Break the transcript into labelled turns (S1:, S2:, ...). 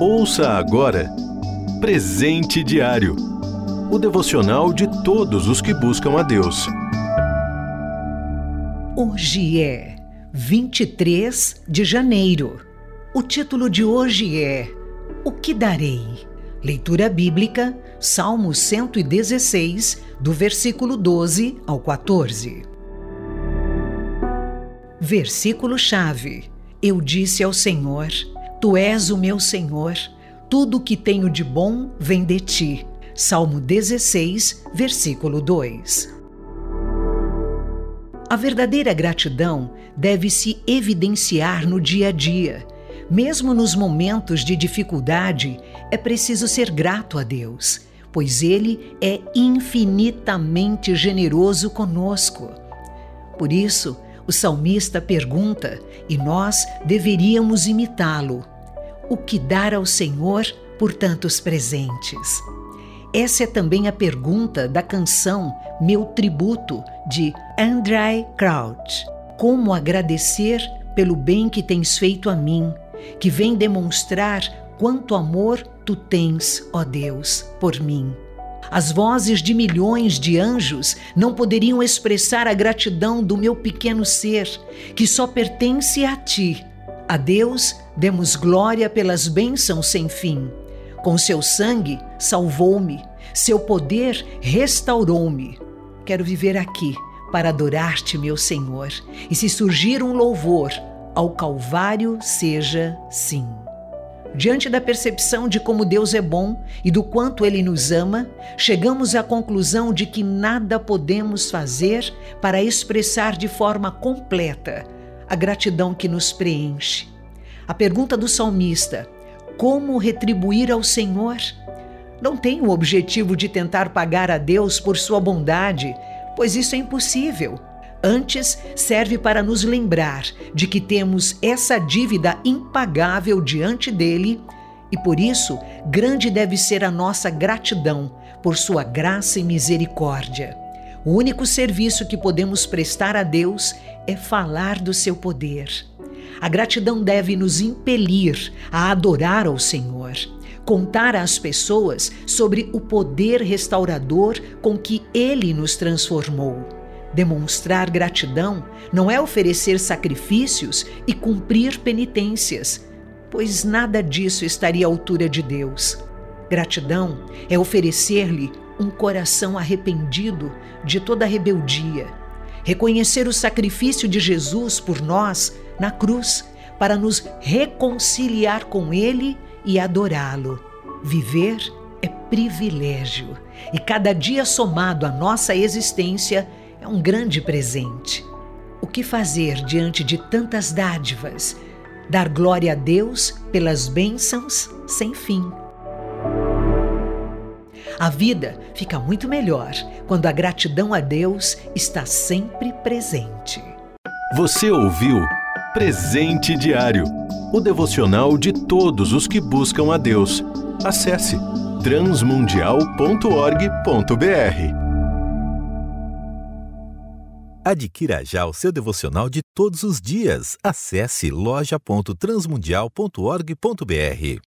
S1: Ouça agora Presente Diário o devocional de todos os que buscam a Deus.
S2: Hoje é 23 de janeiro. O título de hoje é O que darei? Leitura bíblica, Salmo 116, do versículo 12 ao 14. Versículo-chave: Eu disse ao Senhor: Tu és o meu Senhor, tudo o que tenho de bom vem de ti. Salmo 16, versículo 2. A verdadeira gratidão deve se evidenciar no dia a dia. Mesmo nos momentos de dificuldade, é preciso ser grato a Deus, pois Ele é infinitamente generoso conosco. Por isso, o salmista pergunta, e nós deveríamos imitá-lo: o que dar ao Senhor por tantos presentes? Essa é também a pergunta da canção Meu Tributo, de Andrei Crouch. Como agradecer pelo bem que tens feito a mim, que vem demonstrar quanto amor tu tens, ó Deus, por mim. As vozes de milhões de anjos não poderiam expressar a gratidão do meu pequeno ser, que só pertence a ti. A Deus demos glória pelas bênçãos sem fim. Com seu sangue salvou-me, seu poder restaurou-me. Quero viver aqui para adorar-te, meu Senhor, e se surgir um louvor, ao Calvário seja sim. Diante da percepção de como Deus é bom e do quanto Ele nos ama, chegamos à conclusão de que nada podemos fazer para expressar de forma completa a gratidão que nos preenche. A pergunta do salmista, como retribuir ao Senhor? Não tem o objetivo de tentar pagar a Deus por sua bondade, pois isso é impossível. Antes, serve para nos lembrar de que temos essa dívida impagável diante dele e por isso, grande deve ser a nossa gratidão por sua graça e misericórdia. O único serviço que podemos prestar a Deus é falar do seu poder. A gratidão deve nos impelir a adorar ao Senhor, contar às pessoas sobre o poder restaurador com que Ele nos transformou. Demonstrar gratidão não é oferecer sacrifícios e cumprir penitências, pois nada disso estaria à altura de Deus. Gratidão é oferecer-lhe um coração arrependido de toda rebeldia, reconhecer o sacrifício de Jesus por nós na cruz para nos reconciliar com Ele e adorá-lo. Viver é privilégio e cada dia somado à nossa existência é um grande presente. O que fazer diante de tantas dádivas? Dar glória a Deus pelas bênçãos sem fim. A vida fica muito melhor quando a gratidão a Deus está sempre presente.
S1: Você ouviu Presente Diário o devocional de todos os que buscam a Deus. Acesse transmundial.org.br.
S3: Adquira já o seu devocional de todos os dias. Acesse loja.transmundial.org.br.